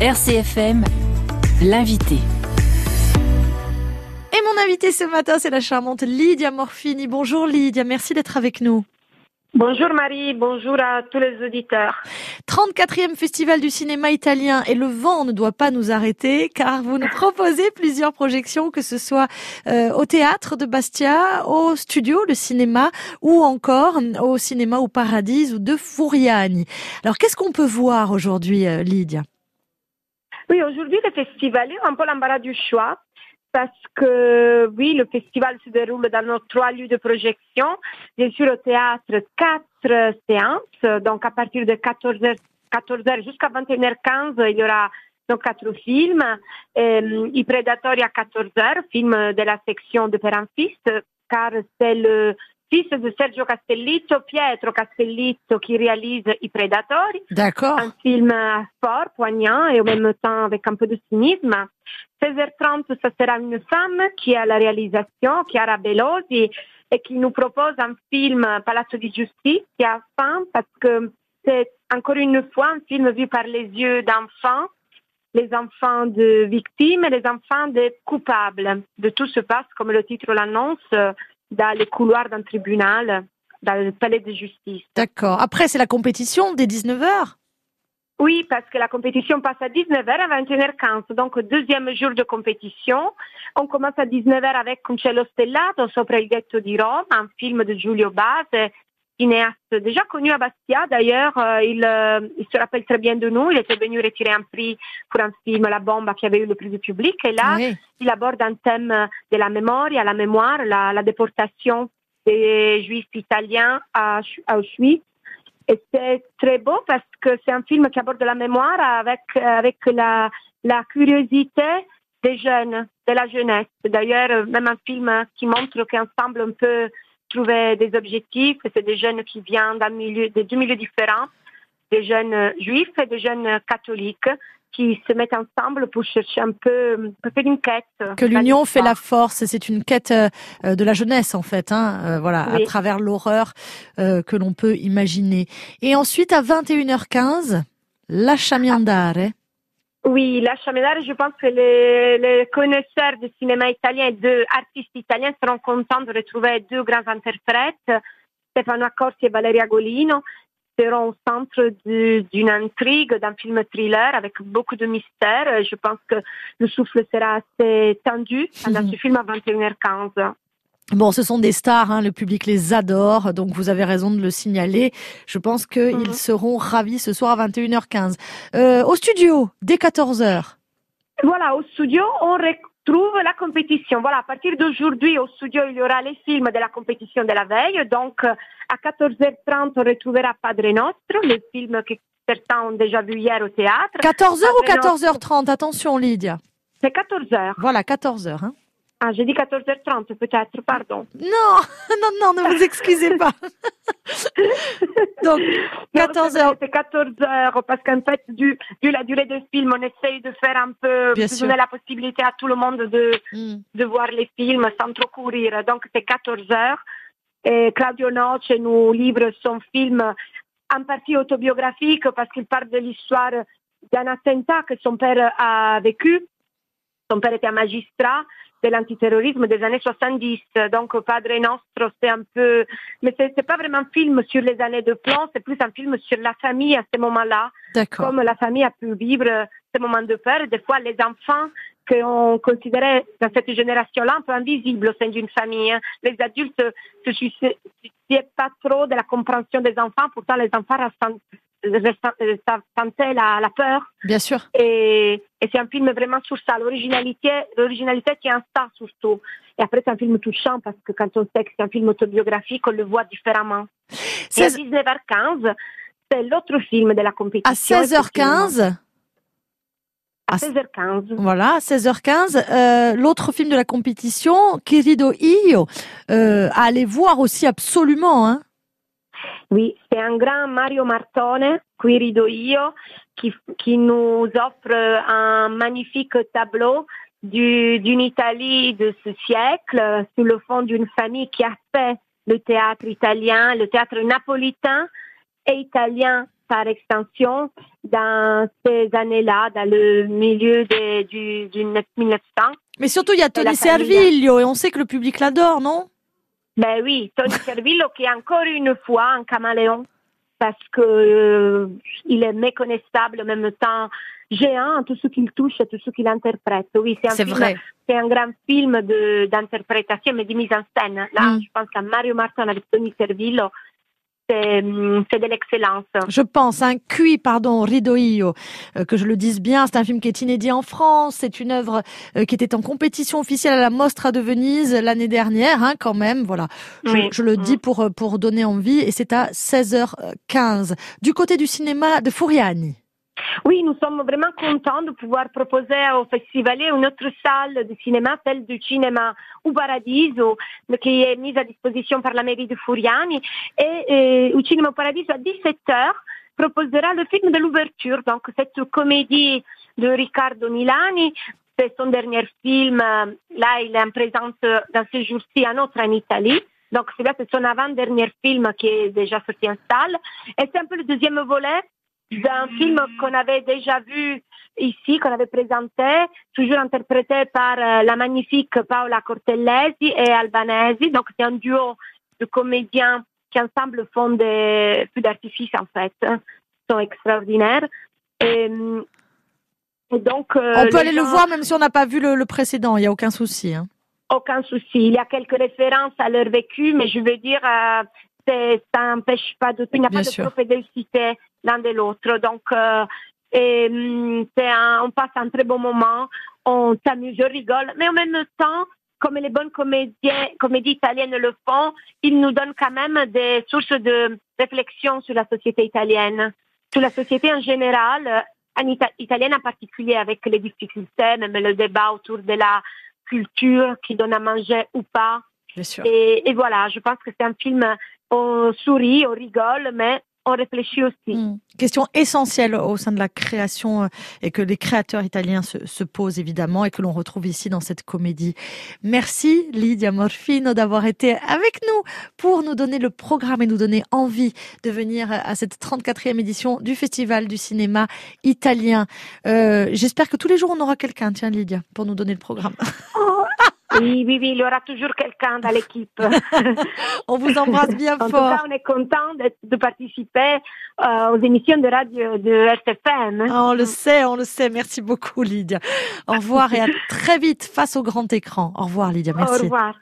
RCFM, l'invité. Et mon invité ce matin, c'est la charmante Lydia Morfini. Bonjour Lydia, merci d'être avec nous. Bonjour Marie, bonjour à tous les auditeurs. 34e Festival du cinéma italien et le vent ne doit pas nous arrêter car vous nous proposez plusieurs projections, que ce soit euh, au théâtre de Bastia, au studio, le cinéma ou encore au cinéma au Paradis ou de Fouriani. Alors qu'est-ce qu'on peut voir aujourd'hui euh, Lydia? Oui, aujourd'hui le festival est un peu l'embarras du choix parce que oui, le festival se déroule dans nos trois lieux de projection. Bien sûr, au théâtre, quatre séances. Donc, à partir de 14h, 14h jusqu'à 21h15, il y aura donc quatre films. Euh, I Predatori à 14h, film de la section de Fils, car c'est le fils de Sergio Castellitto, Pietro Castellitto, qui réalise I Predatori. D'accord. Un film fort, poignant et en même temps avec un peu de cynisme. 16h30, ce sera une femme qui a la réalisation, Chiara Belosi, et qui nous propose un film Palazzo di Giustizia, femme, parce que c'est encore une fois un film vu par les yeux d'enfants, les enfants de victimes et les enfants de coupables. De tout se passe, comme le titre l'annonce, dans les couloirs d'un tribunal, dans le palais de justice. D'accord. Après, c'est la compétition dès 19h oui, parce que la compétition passe à 19h à 21h15, donc deuxième jour de compétition. On commence à 19h avec Un cielo stellato, Sopra il ghetto di Rome, un film de Giulio Base, cinéaste déjà connu à Bastia. D'ailleurs, euh, il, euh, il, se rappelle très bien de nous. Il était venu retirer un prix pour un film, La Bomba, qui avait eu le prix du public. Et là, Oui. il aborde un thème de la mémoire, la mémoire, la, la déportation des juifs italiens à, à Auschwitz. Et c'est très beau parce que c'est un film qui aborde la mémoire avec, avec la, la curiosité des jeunes, de la jeunesse. D'ailleurs, même un film qui montre qu'ensemble on peut trouver des objectifs. C'est des jeunes qui viennent d'un milieu, de deux milieux différents, des jeunes juifs et des jeunes catholiques qui se mettent ensemble pour chercher un peu, pour faire une quête. Que l'union fait la force, c'est une quête euh, de la jeunesse en fait, hein, euh, voilà, Oui. à travers l'horreur euh, que l'on peut imaginer. Et ensuite à 21h15, Lasciami andare. Oui, la Chamédare, je pense que les, les connaisseurs du cinéma italien et de artistes italiens seront contents de retrouver deux grands interprètes, Stefano Accorsi et Valeria Golino, seront au centre du- d'une intrigue, d'un film thriller avec beaucoup de mystère. Je pense que le souffle sera assez tendu pendant Mhm. ce film à 21h15. Bon, ce sont des stars, hein, le public les adore, donc vous avez raison de le signaler. Je pense qu'ils Mhm. seront ravis ce soir à 21h15. Euh, au studio, dès 14h. Voilà, au studio, on retrouve la compétition. Voilà, à partir d'aujourd'hui, au studio, il y aura les films de la compétition de la veille. Donc, euh, à 14h30, on retrouvera Padre Nostro, le film que certains ont déjà vu hier au théâtre. 14h ou Padre Nostro. 14h30 Attention Lydia. C'est 14h. Voilà, 14h. Hein. Ah, j'ai dit 14h30 peut-être, pardon. Non, non, non, ne vous excusez pas. donc, Non, 14 c'est vrai, heures. C'est 14 heures parce qu'en fait, du, vu la durée du film, on essaye de faire un peu, Bien de sûr. donner la possibilité à tout le monde de, Hmm. de voir les films sans trop courir. Donc, c'est 14 heures. Et Claudio Noce nous livre son film en partie autobiographique parce qu'il parle de l'histoire d'un attentat que son père a vécu. Son père était un magistrat de l'antiterrorisme des années 70. Donc, Padre Nostro, c'est un peu, mais c'est, c'est pas vraiment un film sur les années de plomb, c'est plus un film sur la famille à ce moment-là D'accord. comme la famille a pu vivre ces moments de peur. Des fois, les enfants qu'on considérait dans cette génération-là un peu invisibles au sein d'une famille. hein. Les adultes se souciaient pas trop de la compréhension des enfants. Pourtant, les enfants ressentent- ressentent- sentaient la, la peur. Bien sûr. Et, et c'est un film vraiment sur ça. L'originalité, l'originalité tient à ça surtout. Et après, c'est un film touchant parce que quand on sait que c'est un film autobiographique, on le voit différemment. Et à 16 19h15, c'est l'autre film de la compétition. à 16h15. À À 16h15. Voilà, 16h15. Euh, L'autre film de la compétition, Querido Io, euh, à aller voir aussi absolument. Hein. Oui, c'est un grand Mario Martone, Qui rido io, qui, qui nous offre un magnifique tableau du- d'une Italie de ce siècle, sous le fond d'une famille qui a fait le théâtre italien, le théâtre napolitain et italien par extension dans ces années-là, dans le milieu des, du, du 1900. Mais surtout, il y a Tony. Servillo et on sait que le public l'adore, non? Ben oui, Tony Servillo qui est encore une fois un caméléon parce que euh, il est méconnaissable en même temps géant tout ce qu'il touche tout ce qu'il interprète. Oui, c'est un C'est film, vrai. c'est un grand film de d'interprétation mais de mise en scène. Là, Mm. je pense qu'à Mario Martin avec Tony Servillo, c'est hum, c'est de l'excellence. Je pense, un QI, pardon, Ridoio, euh, que je le dise bien, c'est un film qui est inédit en France, c'est une œuvre euh, qui était en compétition officielle à la Mostra de Venise l'année dernière, hein, quand même, voilà. Je, Oui. je le Mm. dis pour, euh, pour donner envie, et c'est à 16h15. Du côté du cinéma de Furiani. Oui, nous sommes vraiment contents de pouvoir proposer au festivalier une autre salle de cinéma, celle du cinéma ou Paradiso, qui est mise à disposition par la mairie de Furiani. Et euh, au cinéma Paradiso, à 17h, proposera le film de l'ouverture, donc cette comédie de Riccardo Milani. C'est son dernier film. Là, il est en présence dans ce jour-ci un autre en Italie. Donc, c'est là, c'est son avant-dernier film qui est déjà sorti en salle. Et c'est un peu le deuxième volet d'un film qu'on avait déjà vu ici, qu'on avait présenté, toujours interprété par euh, la magnifique Paola Cortellesi et Albanesi. Donc c'est un duo de comédiens qui ensemble font des feux d'artifice en fait, hein. Ils sont extraordinaires. Et, et donc euh, On peut aller le voir même si on n'a pas vu le, le précédent, il n'y a aucun souci. Hein. aucun souci. Il y a quelques références à leur vécu, mais je veux dire, euh, ça n'empêche pas de tout. Il n'y a Bien pas sûr. de propédicité l'un de l'autre. Donc, euh, et, hum, c'est un- on passe un très bon moment, on s'amuse, on rigole, mais en même temps, comme les bonnes comédiens, comédies italiennes le font, ils nous donnent quand même des sources de réflexion sur la société italienne, sur la société en général, en Ita- italienne en particulier, avec les difficultés, même le débat autour de la culture qui donne à manger ou pas. Bien sûr. Et, et voilà, je pense que c'est un film, on sourit, on rigole, mais on réfléchit aussi. Mm. Question essentielle au sein de la création euh, et que les créateurs italiens se, se posent évidemment et que l'on retrouve ici dans cette comédie. Merci Lydia Morfino d'avoir été avec nous pour nous donner le programme et nous donner envie de venir à cette 34e édition du Festival du cinéma italien. Euh, J'espère que tous les jours on aura quelqu'un, tiens Lydia, pour nous donner le programme. Oui, oui, oui, il y aura toujours quelqu'un dans l'équipe. On vous embrasse bien en tout fort. cas, on est content de, de participer euh, aux émissions de radio de RTFM. Ah, on le sait, on le sait. Merci beaucoup Lydia. Au revoir et à très vite face au grand écran. Au revoir Lydia, Au merci. revoir.